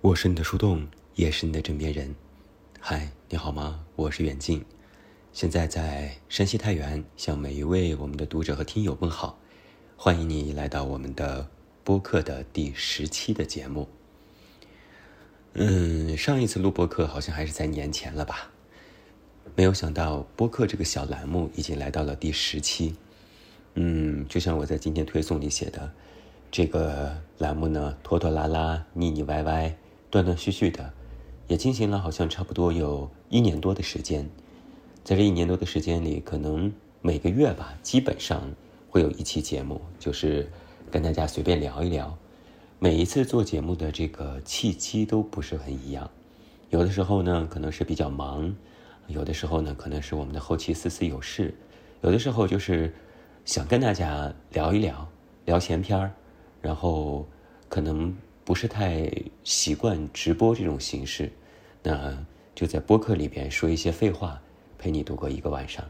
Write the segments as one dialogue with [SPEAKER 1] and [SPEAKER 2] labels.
[SPEAKER 1] 我是你的树洞，也是你的枕边人。嗨，你好吗？我是远近，现在在山西太原，向每一位我们的读者和听友问好。欢迎你来到我们的播客的第十期的节目。嗯，上一次录播客好像还是在年前了吧？没有想到播客这个小栏目已经来到了第十期。嗯，就像我在今天推送里写的，这个栏目呢，拖拖拉拉、腻腻歪歪。断断续续的，也进行了好像差不多有一年多的时间，在这一年多的时间里，可能每个月吧，基本上会有一期节目，就是跟大家随便聊一聊。每一次做节目的这个契机都不是很一样，有的时候呢可能是比较忙，有的时候呢可能是我们的后期思思有事，有的时候就是想跟大家聊一聊，聊闲篇儿，然后可能。不是太习惯直播这种形式，那就在播客里边说一些废话，陪你度过一个晚上。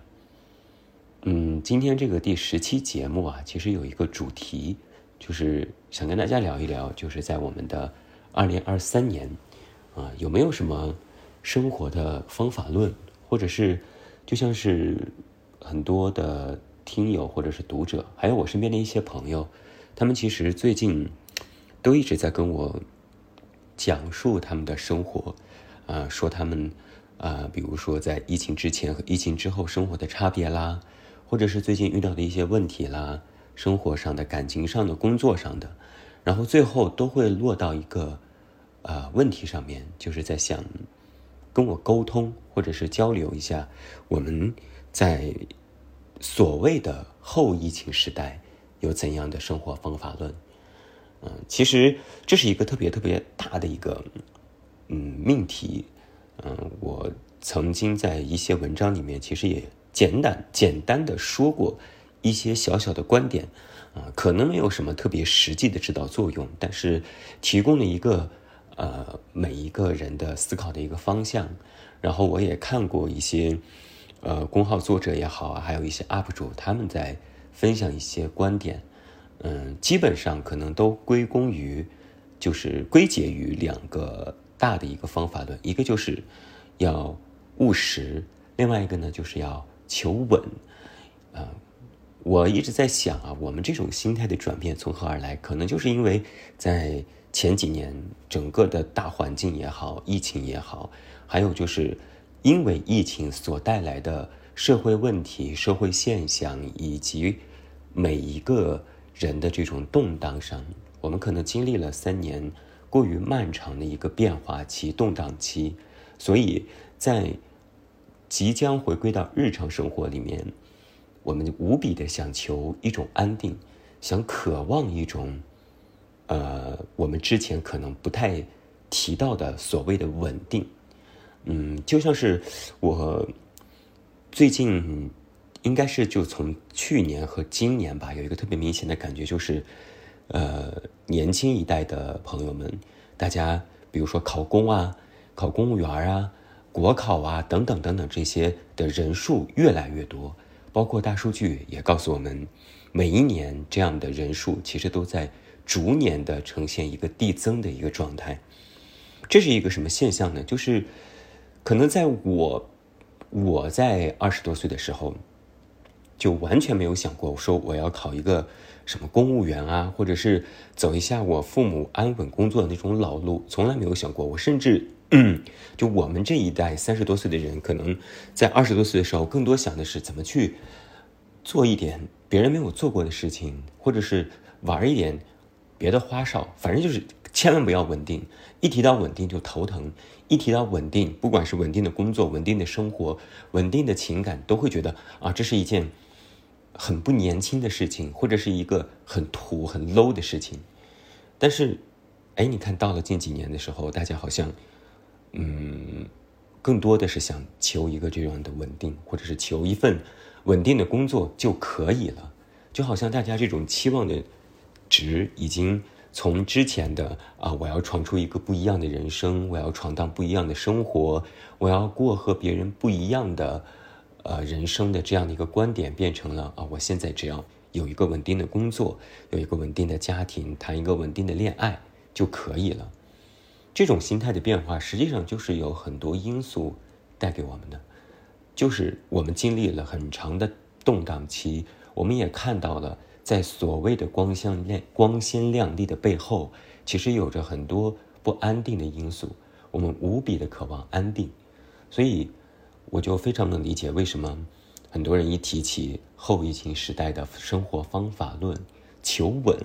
[SPEAKER 1] 嗯，今天这个第十期节目啊，其实有一个主题，就是想跟大家聊一聊，就是在我们的二零二三年，啊，有没有什么生活的方法论，或者是就像是很多的听友或者是读者，还有我身边的一些朋友，他们其实最近。都一直在跟我讲述他们的生活，啊，说他们啊，比如说在疫情之前和疫情之后生活的差别啦，或者是最近遇到的一些问题啦，生活上的、感情上的、工作上的，然后最后都会落到一个啊问题上面，就是在想跟我沟通或者是交流一下，我们在所谓的后疫情时代有怎样的生活方法论。嗯，其实这是一个特别特别大的一个嗯命题，嗯，我曾经在一些文章里面其实也简单简单的说过一些小小的观点，啊，可能没有什么特别实际的指导作用，但是提供了一个呃每一个人的思考的一个方向。然后我也看过一些呃公号作者也好，还有一些 UP 主他们在分享一些观点。嗯，基本上可能都归功于，就是归结于两个大的一个方法论，一个就是要务实，另外一个呢就是要求稳。啊，我一直在想啊，我们这种心态的转变从何而来？可能就是因为在前几年整个的大环境也好，疫情也好，还有就是因为疫情所带来的社会问题、社会现象以及每一个。人的这种动荡上，我们可能经历了三年过于漫长的一个变化期、动荡期，所以在即将回归到日常生活里面，我们无比的想求一种安定，想渴望一种，呃，我们之前可能不太提到的所谓的稳定。嗯，就像是我最近。应该是就从去年和今年吧，有一个特别明显的感觉，就是，呃，年轻一代的朋友们，大家比如说考公啊、考公务员啊、国考啊等等等等这些的人数越来越多，包括大数据也告诉我们，每一年这样的人数其实都在逐年的呈现一个递增的一个状态。这是一个什么现象呢？就是可能在我我在二十多岁的时候。就完全没有想过，说我要考一个什么公务员啊，或者是走一下我父母安稳工作的那种老路，从来没有想过。我甚至，就我们这一代三十多岁的人，可能在二十多岁的时候，更多想的是怎么去做一点别人没有做过的事情，或者是玩一点别的花哨。反正就是千万不要稳定，一提到稳定就头疼。一提到稳定，不管是稳定的工作、稳定的生活、稳定的情感，都会觉得啊，这是一件。很不年轻的事情，或者是一个很土、很 low 的事情，但是，哎，你看到了近几年的时候，大家好像，嗯，更多的是想求一个这样的稳定，或者是求一份稳定的工作就可以了，就好像大家这种期望的值已经从之前的啊，我要闯出一个不一样的人生，我要闯荡不一样的生活，我要过和别人不一样的。呃，人生的这样的一个观点变成了啊，我现在只要有一个稳定的工作，有一个稳定的家庭，谈一个稳定的恋爱就可以了。这种心态的变化，实际上就是有很多因素带给我们的，就是我们经历了很长的动荡期，我们也看到了，在所谓的光鲜亮光鲜亮丽的背后，其实有着很多不安定的因素。我们无比的渴望安定，所以我就非常能理解为什么很多人一提起后疫情时代的生活方法论，求稳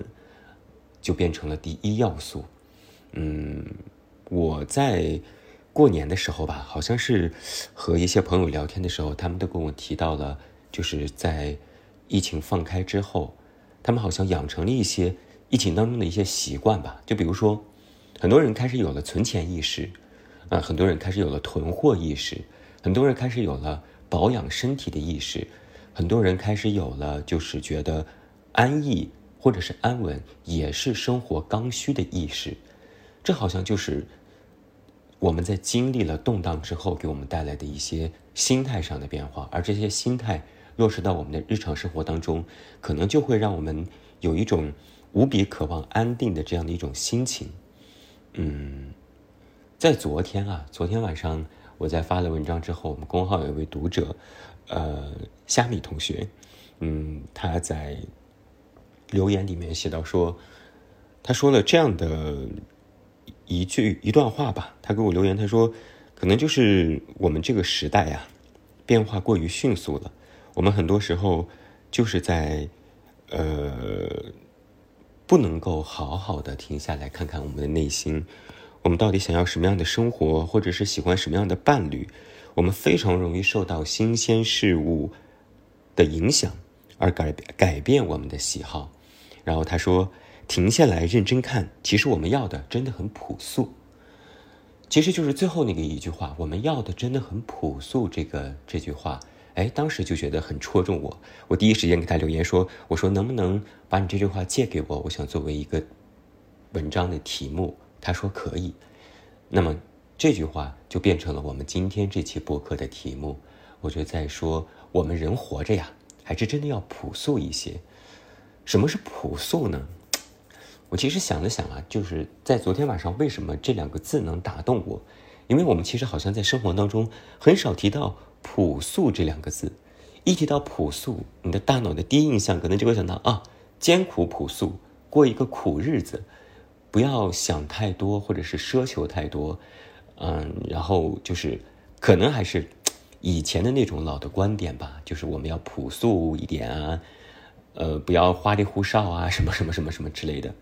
[SPEAKER 1] 就变成了第一要素。嗯，我在过年的时候吧，好像是和一些朋友聊天的时候，他们都跟我提到了，就是在疫情放开之后，他们好像养成了一些疫情当中的一些习惯吧，就比如说。很多人开始有了存钱意识，啊，很多人开始有了囤货意识，很多人开始有了保养身体的意识，很多人开始有了就是觉得安逸或者是安稳也是生活刚需的意识。这好像就是我们在经历了动荡之后给我们带来的一些心态上的变化，而这些心态落实到我们的日常生活当中，可能就会让我们有一种无比渴望安定的这样的一种心情。嗯，在昨天啊，昨天晚上我在发了文章之后，我们公号有一位读者，呃，虾米同学，嗯，他在留言里面写到说，他说了这样的一句一段话吧，他给我留言，他说，可能就是我们这个时代呀，变化过于迅速了，我们很多时候就是在，呃。不能够好好的停下来看看我们的内心，我们到底想要什么样的生活，或者是喜欢什么样的伴侣？我们非常容易受到新鲜事物的影响，而改变改变我们的喜好。然后他说：“停下来认真看，其实我们要的真的很朴素。”其实就是最后那个一句话：“我们要的真的很朴素。”这个这句话。哎，当时就觉得很戳中我，我第一时间给他留言说：“我说能不能把你这句话借给我？我想作为一个文章的题目。”他说可以。那么这句话就变成了我们今天这期播客的题目。我就在说，我们人活着呀，还是真的要朴素一些。什么是朴素呢？我其实想了想啊，就是在昨天晚上，为什么这两个字能打动我？因为我们其实好像在生活当中很少提到。朴素这两个字，一提到朴素，你的大脑的第一印象可能就会想到啊，艰苦朴素，过一个苦日子，不要想太多，或者是奢求太多，嗯，然后就是可能还是以前的那种老的观点吧，就是我们要朴素一点啊，呃，不要花里胡哨啊，什么什么什么什么之类的。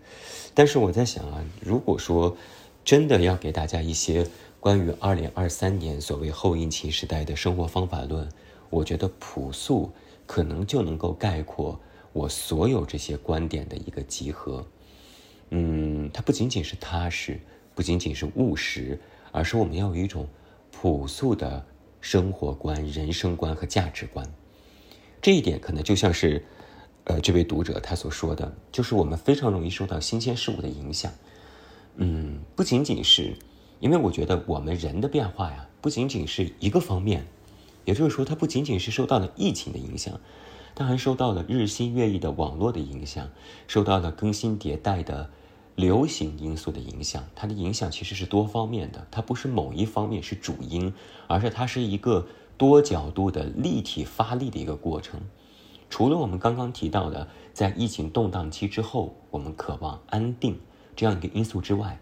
[SPEAKER 1] 但是我在想啊，如果说真的要给大家一些。关于二零二三年所谓后疫情时代的生活方法论，我觉得朴素可能就能够概括我所有这些观点的一个集合。嗯，它不仅仅是踏实，不仅仅是务实，而是我们要有一种朴素的生活观、人生观和价值观。这一点可能就像是，呃，这位读者他所说的，就是我们非常容易受到新鲜事物的影响。嗯，不仅仅是。因为我觉得我们人的变化呀，不仅仅是一个方面，也就是说，它不仅仅是受到了疫情的影响，它还受到了日新月异的网络的影响，受到了更新迭代的流行因素的影响。它的影响其实是多方面的，它不是某一方面是主因，而是它是一个多角度的立体发力的一个过程。除了我们刚刚提到的，在疫情动荡期之后，我们渴望安定这样一个因素之外，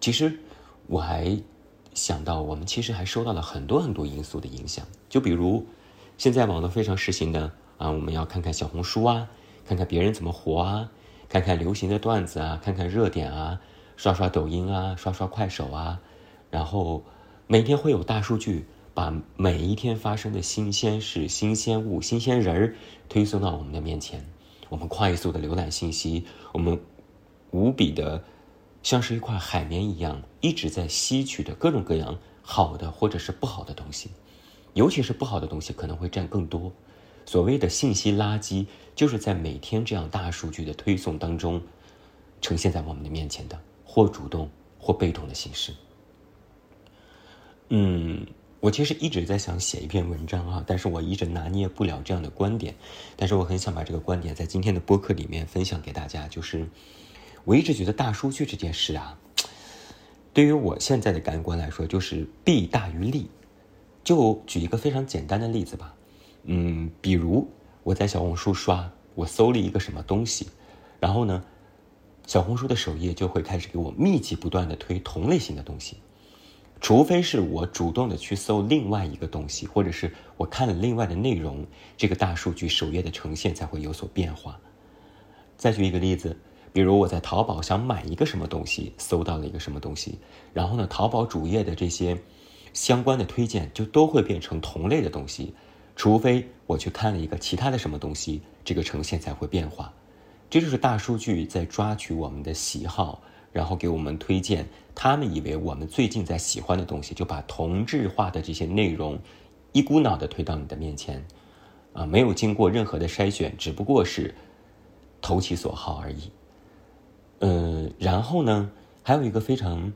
[SPEAKER 1] 其实。我还想到，我们其实还受到了很多很多因素的影响，就比如现在网络非常时行的啊，我们要看看小红书啊，看看别人怎么活啊，看看流行的段子啊，看看热点啊，刷刷抖音啊，刷刷快手啊，然后每天会有大数据把每一天发生的新鲜事、新鲜物、新鲜人儿推送到我们的面前，我们快速的浏览信息，我们无比的。像是一块海绵一样，一直在吸取的各种各样好的或者是不好的东西，尤其是不好的东西可能会占更多。所谓的信息垃圾，就是在每天这样大数据的推送当中，呈现在我们的面前的，或主动或被动的形式。嗯，我其实一直在想写一篇文章啊，但是我一直拿捏不了这样的观点，但是我很想把这个观点在今天的播客里面分享给大家，就是。我一直觉得大数据这件事啊，对于我现在的感官来说，就是弊大于利。就举一个非常简单的例子吧，嗯，比如我在小红书刷，我搜了一个什么东西，然后呢，小红书的首页就会开始给我密集不断的推同类型的东西，除非是我主动的去搜另外一个东西，或者是我看了另外的内容，这个大数据首页的呈现才会有所变化。再举一个例子。比如我在淘宝想买一个什么东西，搜到了一个什么东西，然后呢，淘宝主页的这些相关的推荐就都会变成同类的东西，除非我去看了一个其他的什么东西，这个呈现才会变化。这就是大数据在抓取我们的喜好，然后给我们推荐他们以为我们最近在喜欢的东西，就把同质化的这些内容一股脑的推到你的面前，啊，没有经过任何的筛选，只不过是投其所好而已。呃，然后呢，还有一个非常，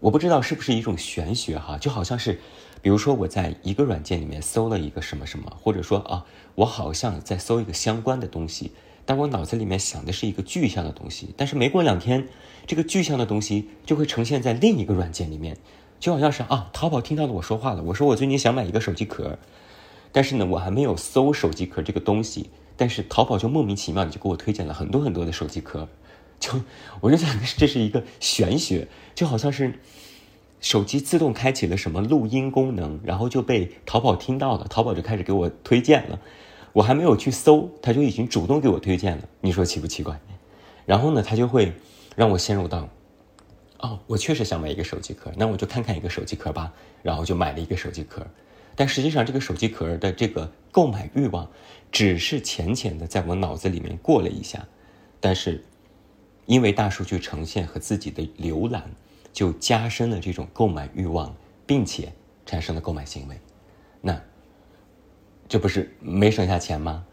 [SPEAKER 1] 我不知道是不是一种玄学哈，就好像是，比如说我在一个软件里面搜了一个什么什么，或者说啊，我好像在搜一个相关的东西，但我脑子里面想的是一个具象的东西，但是没过两天，这个具象的东西就会呈现在另一个软件里面，就好像是啊，淘宝听到了我说话了，我说我最近想买一个手机壳，但是呢，我还没有搜手机壳这个东西，但是淘宝就莫名其妙就给我推荐了很多很多的手机壳。就我就想，这是一个玄学，就好像是手机自动开启了什么录音功能，然后就被淘宝听到了，淘宝就开始给我推荐了，我还没有去搜，它就已经主动给我推荐了，你说奇不奇怪？然后呢，它就会让我陷入到，哦，我确实想买一个手机壳，那我就看看一个手机壳吧，然后就买了一个手机壳，但实际上这个手机壳的这个购买欲望，只是浅浅的在我脑子里面过了一下，但是。因为大数据呈现和自己的浏览，就加深了这种购买欲望，并且产生了购买行为，那这不是没省下钱吗？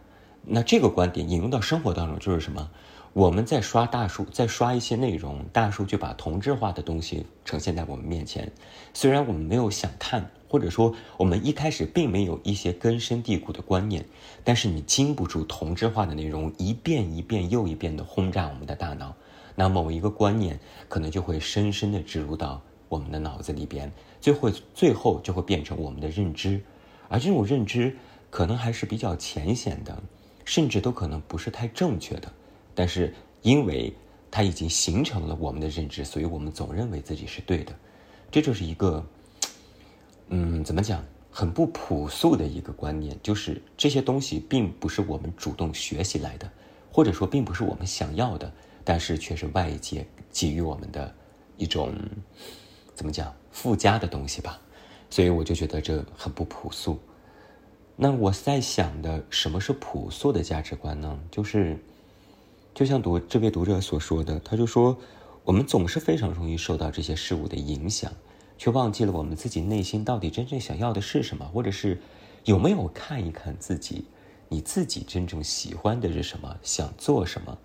[SPEAKER 1] 那这个观点引用到生活当中就是什么？我们在刷大数，在刷一些内容，大数据把同质化的东西呈现在我们面前，虽然我们没有想看，或者说我们一开始并没有一些根深蒂固的观念，但是你经不住同质化的内容一遍一遍又一遍的轰炸我们的大脑。那某一个观念可能就会深深的植入到我们的脑子里边，最后最后就会变成我们的认知，而这种认知可能还是比较浅显的，甚至都可能不是太正确的。但是因为它已经形成了我们的认知，所以我们总认为自己是对的。这就是一个，嗯，怎么讲，很不朴素的一个观念，就是这些东西并不是我们主动学习来的，或者说并不是我们想要的。但是却是外界给予我们的一种怎么讲附加的东西吧，所以我就觉得这很不朴素。那我在想的什么是朴素的价值观呢？就是就像读这位读者所说的，他就说我们总是非常容易受到这些事物的影响，却忘记了我们自己内心到底真正想要的是什么，或者是有没有看一看自己，你自己真正喜欢的是什么，想做什么。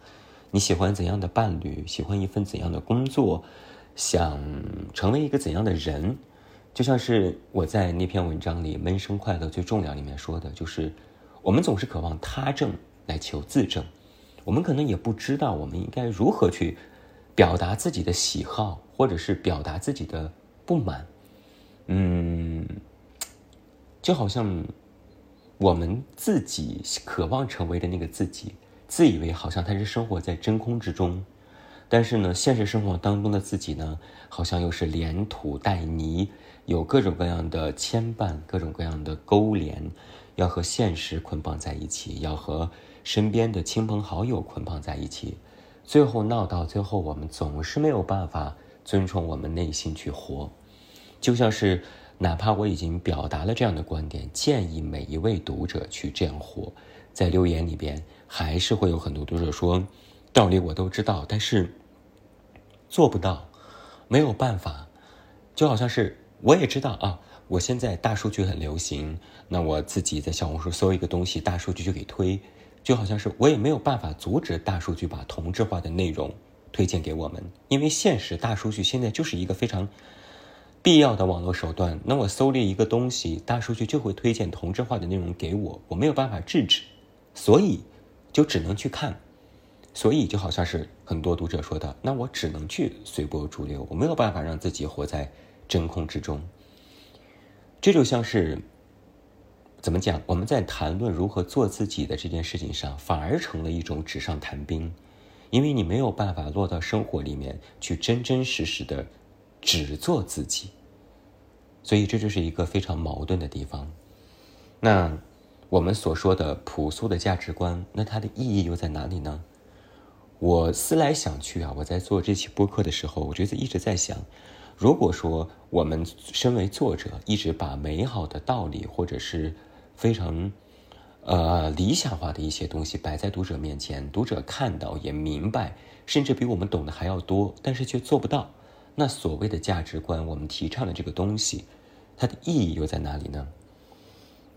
[SPEAKER 1] 你喜欢怎样的伴侣？喜欢一份怎样的工作？想成为一个怎样的人？就像是我在那篇文章里《闷声快乐最重要》里面说的，就是我们总是渴望他证来求自证，我们可能也不知道我们应该如何去表达自己的喜好，或者是表达自己的不满。嗯，就好像我们自己渴望成为的那个自己。自以为好像他是生活在真空之中，但是呢，现实生活当中的自己呢，好像又是连土带泥，有各种各样的牵绊，各种各样的勾连，要和现实捆绑在一起，要和身边的亲朋好友捆绑在一起，最后闹到最后，我们总是没有办法遵从我们内心去活，就像是哪怕我已经表达了这样的观点，建议每一位读者去这样活，在留言里边。还是会有很多读者说，道理我都知道，但是做不到，没有办法。就好像是我也知道啊，我现在大数据很流行，那我自己在小红书搜一个东西，大数据就给推。就好像是我也没有办法阻止大数据把同质化的内容推荐给我们，因为现实大数据现在就是一个非常必要的网络手段。那我搜了一个东西，大数据就会推荐同质化的内容给我，我没有办法制止，所以。就只能去看，所以就好像是很多读者说的，那我只能去随波逐流，我没有办法让自己活在真空之中。这就像是怎么讲？我们在谈论如何做自己的这件事情上，反而成了一种纸上谈兵，因为你没有办法落到生活里面去，真真实实的只做自己。所以这就是一个非常矛盾的地方。那我们所说的朴素的价值观，那它的意义又在哪里呢？我思来想去啊，我在做这期播客的时候，我觉得一直在想，如果说我们身为作者，一直把美好的道理或者是非常呃理想化的一些东西摆在读者面前，读者看到也明白，甚至比我们懂得还要多，但是却做不到。那所谓的价值观，我们提倡的这个东西，它的意义又在哪里呢？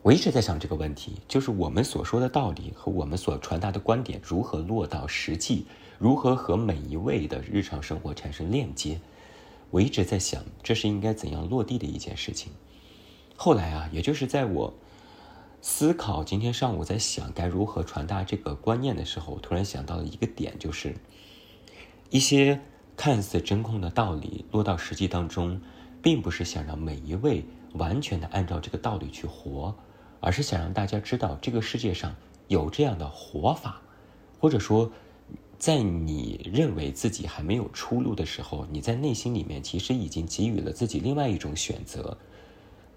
[SPEAKER 1] 我一直在想这个问题，就是我们所说的道理和我们所传达的观点如何落到实际，如何和每一位的日常生活产生链接。我一直在想，这是应该怎样落地的一件事情。后来啊，也就是在我思考今天上午在想该如何传达这个观念的时候，突然想到了一个点，就是一些。看似真空的道理落到实际当中，并不是想让每一位完全的按照这个道理去活，而是想让大家知道这个世界上有这样的活法，或者说，在你认为自己还没有出路的时候，你在内心里面其实已经给予了自己另外一种选择，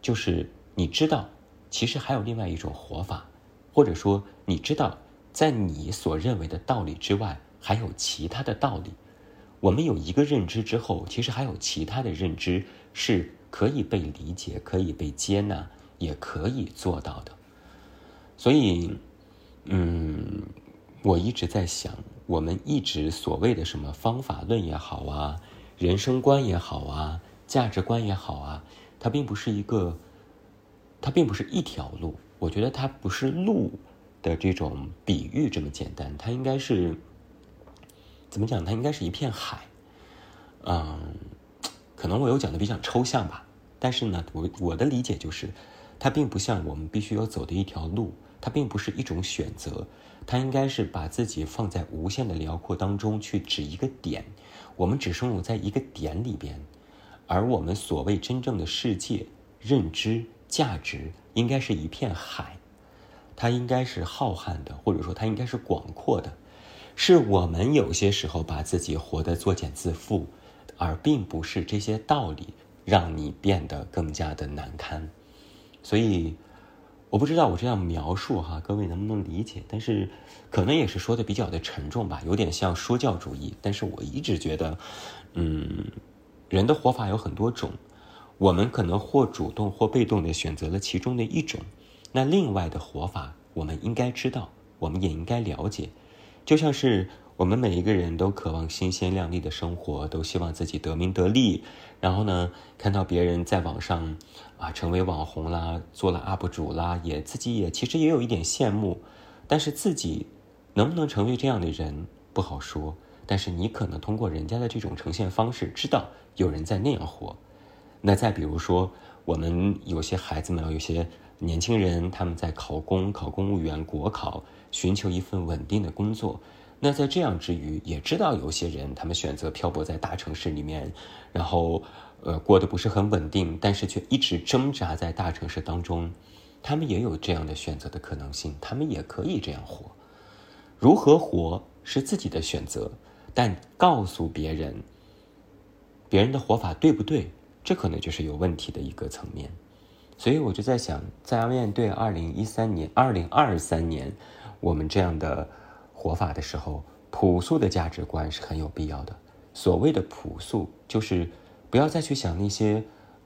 [SPEAKER 1] 就是你知道其实还有另外一种活法，或者说你知道在你所认为的道理之外还有其他的道理。我们有一个认知之后，其实还有其他的认知是可以被理解、可以被接纳、也可以做到的。所以，嗯，我一直在想，我们一直所谓的什么方法论也好啊，人生观也好啊，价值观也好啊，它并不是一个，它并不是一条路。我觉得它不是路的这种比喻这么简单，它应该是。怎么讲？它应该是一片海，嗯，可能我有讲的比较抽象吧。但是呢，我我的理解就是，它并不像我们必须要走的一条路，它并不是一种选择，它应该是把自己放在无限的辽阔当中去指一个点，我们只生活在一个点里边，而我们所谓真正的世界认知价值，应该是一片海，它应该是浩瀚的，或者说它应该是广阔的。是我们有些时候把自己活得作茧自缚，而并不是这些道理让你变得更加的难堪。所以，我不知道我这样描述哈，各位能不能理解？但是，可能也是说的比较的沉重吧，有点像说教主义。但是我一直觉得，嗯，人的活法有很多种，我们可能或主动或被动的选择了其中的一种，那另外的活法，我们应该知道，我们也应该了解。就像是我们每一个人都渴望新鲜亮丽的生活，都希望自己得名得利，然后呢，看到别人在网上啊成为网红啦，做了 UP 主啦，也自己也其实也有一点羡慕，但是自己能不能成为这样的人不好说。但是你可能通过人家的这种呈现方式，知道有人在那样活。那再比如说，我们有些孩子们，有些年轻人，他们在考公、考公务员、国考。寻求一份稳定的工作，那在这样之余，也知道有些人他们选择漂泊在大城市里面，然后，呃，过得不是很稳定，但是却一直挣扎在大城市当中，他们也有这样的选择的可能性，他们也可以这样活。如何活是自己的选择，但告诉别人，别人的活法对不对，这可能就是有问题的一个层面。所以我就在想，在面对二零一三年、二零二三年。我们这样的活法的时候，朴素的价值观是很有必要的。所谓的朴素，就是不要再去想那些，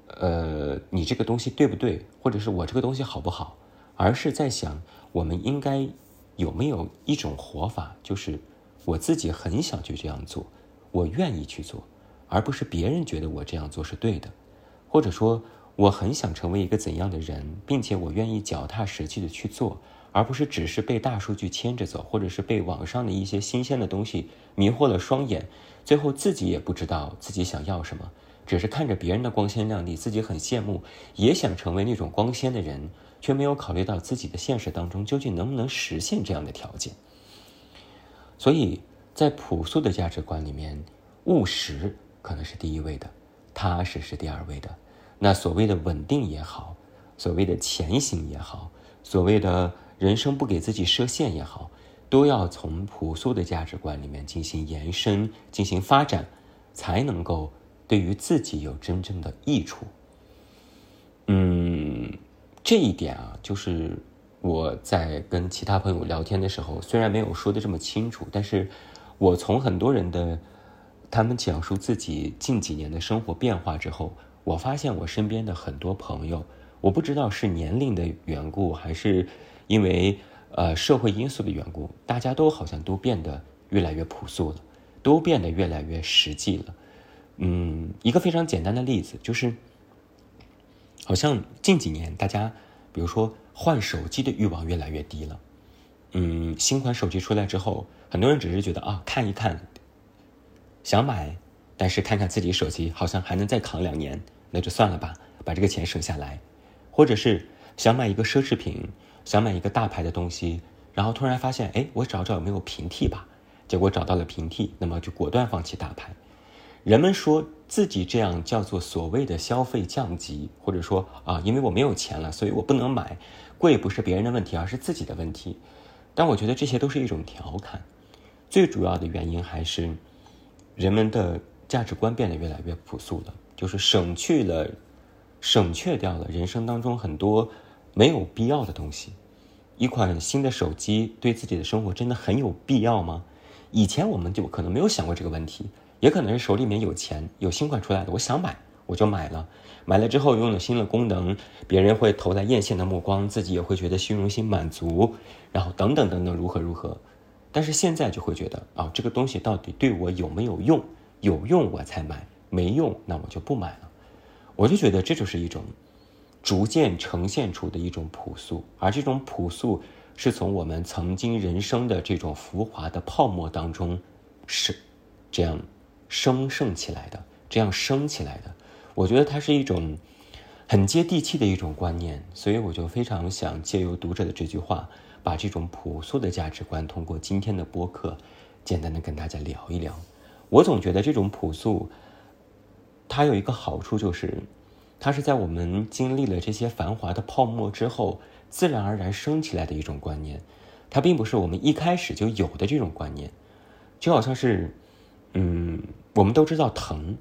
[SPEAKER 1] 呃，你这个东西对不对，或者是我这个东西好不好，而是在想我们应该有没有一种活法，就是我自己很想去这样做，我愿意去做，而不是别人觉得我这样做是对的，或者说我很想成为一个怎样的人，并且我愿意脚踏实地的去做。而不是只是被大数据牵着走，或者是被网上的一些新鲜的东西迷惑了双眼，最后自己也不知道自己想要什么，只是看着别人的光鲜亮丽，自己很羡慕，也想成为那种光鲜的人，却没有考虑到自己的现实当中究竟能不能实现这样的条件。所以，在朴素的价值观里面，务实可能是第一位的，踏实是第二位的。那所谓的稳定也好，所谓的前行也好，所谓的人生不给自己设限也好，都要从朴素的价值观里面进行延伸、进行发展，才能够对于自己有真正的益处。嗯，这一点啊，就是我在跟其他朋友聊天的时候，虽然没有说的这么清楚，但是我从很多人的他们讲述自己近几年的生活变化之后。我发现我身边的很多朋友，我不知道是年龄的缘故，还是因为呃社会因素的缘故，大家都好像都变得越来越朴素了，都变得越来越实际了。嗯，一个非常简单的例子就是，好像近几年大家，比如说换手机的欲望越来越低了。嗯，新款手机出来之后，很多人只是觉得啊看一看，想买，但是看看自己手机好像还能再扛两年。那就算了吧，把这个钱省下来，或者是想买一个奢侈品，想买一个大牌的东西，然后突然发现，哎，我找找有没有平替吧，结果找到了平替，那么就果断放弃大牌。人们说自己这样叫做所谓的消费降级，或者说啊，因为我没有钱了，所以我不能买，贵不是别人的问题，而是自己的问题。但我觉得这些都是一种调侃，最主要的原因还是人们的价值观变得越来越朴素了。就是省去了，省却掉了人生当中很多没有必要的东西。一款新的手机对自己的生活真的很有必要吗？以前我们就可能没有想过这个问题，也可能是手里面有钱，有新款出来的，我想买我就买了。买了之后拥有新的功能，别人会投来艳羡的目光，自己也会觉得虚荣心满足，然后等等等等如何如何。但是现在就会觉得啊，这个东西到底对我有没有用？有用我才买。没用，那我就不买了。我就觉得这就是一种逐渐呈现出的一种朴素，而这种朴素是从我们曾经人生的这种浮华的泡沫当中是这样生盛起来的，这样升起来的。我觉得它是一种很接地气的一种观念，所以我就非常想借由读者的这句话，把这种朴素的价值观通过今天的播客，简单的跟大家聊一聊。我总觉得这种朴素。它有一个好处就是，它是在我们经历了这些繁华的泡沫之后，自然而然升起来的一种观念。它并不是我们一开始就有的这种观念，就好像是，嗯，我们都知道疼，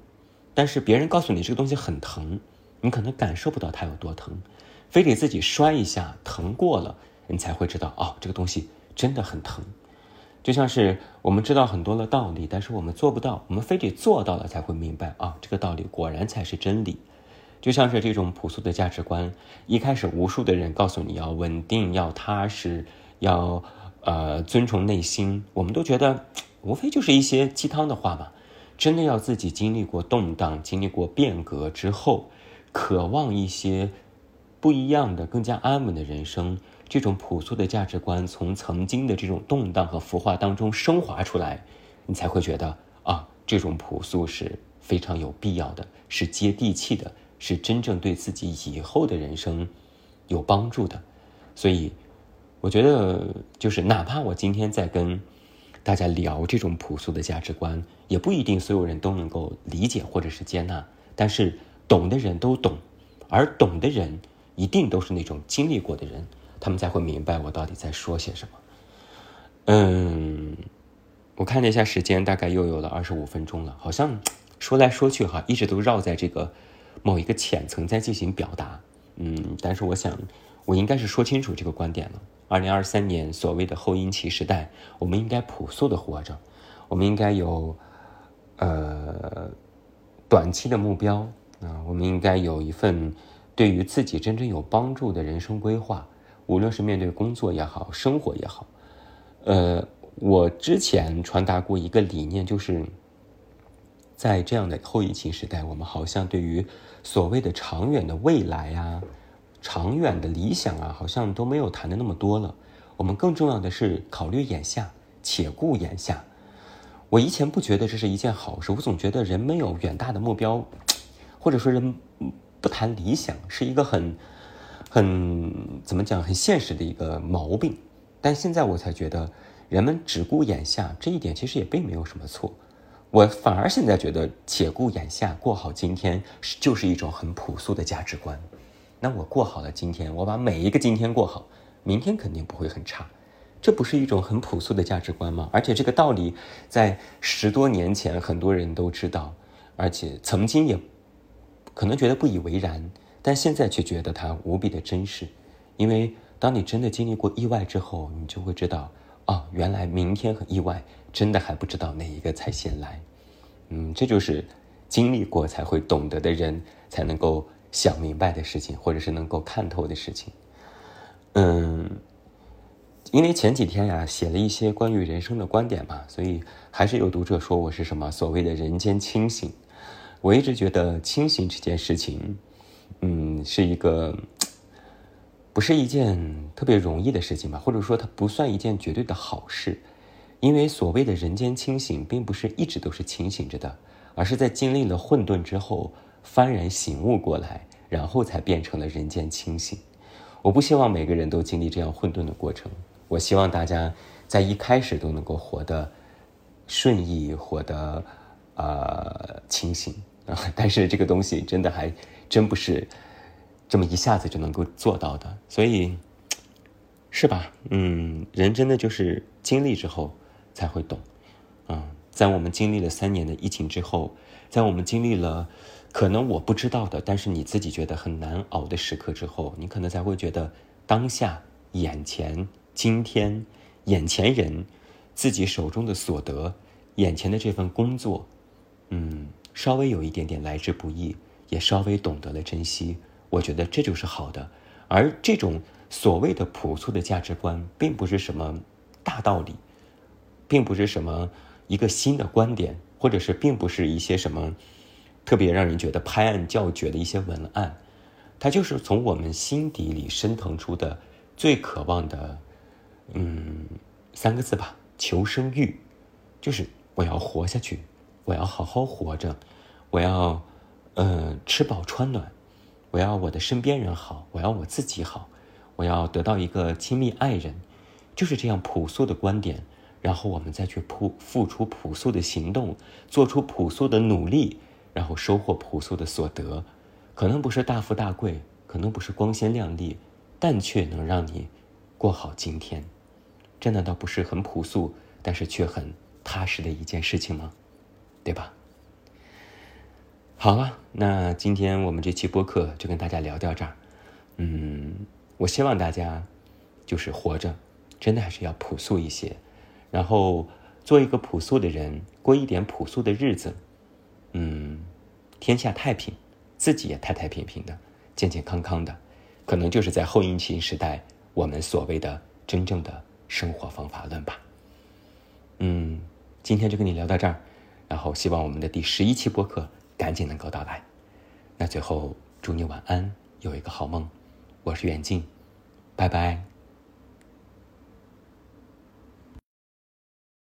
[SPEAKER 1] 但是别人告诉你这个东西很疼，你可能感受不到它有多疼，非得自己摔一下疼过了，你才会知道哦，这个东西真的很疼。就像是我们知道很多的道理，但是我们做不到，我们非得做到了才会明白啊，这个道理果然才是真理。就像是这种朴素的价值观，一开始无数的人告诉你要稳定、要踏实、要呃遵从内心，我们都觉得无非就是一些鸡汤的话嘛。真的要自己经历过动荡、经历过变革之后，渴望一些不一样的、更加安稳的人生。这种朴素的价值观从曾经的这种动荡和浮华当中升华出来，你才会觉得啊，这种朴素是非常有必要的，是接地气的，是真正对自己以后的人生有帮助的。所以，我觉得就是哪怕我今天在跟大家聊这种朴素的价值观，也不一定所有人都能够理解或者是接纳，但是懂的人都懂，而懂的人一定都是那种经历过的人。他们才会明白我到底在说些什么。嗯，我看了一下时间，大概又有了二十五分钟了，好像说来说去哈，一直都绕在这个某一个浅层在进行表达。嗯，但是我想，我应该是说清楚这个观点了。二零二三年所谓的后阴期时代，我们应该朴素的活着，我们应该有呃短期的目标啊，我们应该有一份对于自己真正有帮助的人生规划。无论是面对工作也好，生活也好，呃，我之前传达过一个理念，就是在这样的后疫情时代，我们好像对于所谓的长远的未来啊、长远的理想啊，好像都没有谈的那么多了。我们更重要的是考虑眼下，且顾眼下。我以前不觉得这是一件好事，我总觉得人没有远大的目标，或者说人不谈理想，是一个很。很怎么讲？很现实的一个毛病，但现在我才觉得，人们只顾眼下，这一点其实也并没有什么错。我反而现在觉得，且顾眼下，过好今天，就是一种很朴素的价值观。那我过好了今天，我把每一个今天过好，明天肯定不会很差。这不是一种很朴素的价值观吗？而且这个道理在十多年前很多人都知道，而且曾经也可能觉得不以为然，但现在却觉得它无比的真实。因为当你真的经历过意外之后，你就会知道，哦，原来明天和意外真的还不知道哪一个才先来。嗯，这就是经历过才会懂得的人才能够想明白的事情，或者是能够看透的事情。嗯。因为前几天呀写了一些关于人生的观点嘛，所以还是有读者说我是什么所谓的人间清醒。我一直觉得清醒这件事情，嗯，是一个不是一件特别容易的事情吧，或者说它不算一件绝对的好事。因为所谓的人间清醒，并不是一直都是清醒着的，而是在经历了混沌之后幡然醒悟过来，然后才变成了人间清醒。我不希望每个人都经历这样混沌的过程。我希望大家在一开始都能够活得顺意，活得呃清醒啊！但是这个东西真的还真不是这么一下子就能够做到的，所以是吧？嗯，人真的就是经历之后才会懂啊！在我们经历了三年的疫情之后，在我们经历了可能我不知道的，但是你自己觉得很难熬的时刻之后，你可能才会觉得当下眼前。今天，眼前人，自己手中的所得，眼前的这份工作，嗯，稍微有一点点来之不易，也稍微懂得了珍惜。我觉得这就是好的。而这种所谓的朴素的价值观，并不是什么大道理，并不是什么一个新的观点，或者是并不是一些什么特别让人觉得拍案叫绝的一些文案，它就是从我们心底里升腾出的最渴望的。嗯，三个字吧，求生欲，就是我要活下去，我要好好活着，我要，呃，吃饱穿暖，我要我的身边人好，我要我自己好，我要得到一个亲密爱人，就是这样朴素的观点，然后我们再去付付出朴素的行动，做出朴素的努力，然后收获朴素的所得，可能不是大富大贵，可能不是光鲜亮丽，但却能让你过好今天。这难道不是很朴素，但是却很踏实的一件事情吗？对吧？好了，那今天我们这期播客就跟大家聊到这儿。嗯，我希望大家就是活着，真的还是要朴素一些，然后做一个朴素的人，过一点朴素的日子。嗯，天下太平，自己也太太平平的，健健康康的，可能就是在后疫情时代，我们所谓的真正的。生活方法论吧，嗯，今天就跟你聊到这儿，然后希望我们的第十一期播客赶紧能够到来。那最后祝你晚安，有一个好梦。我是远近，拜拜。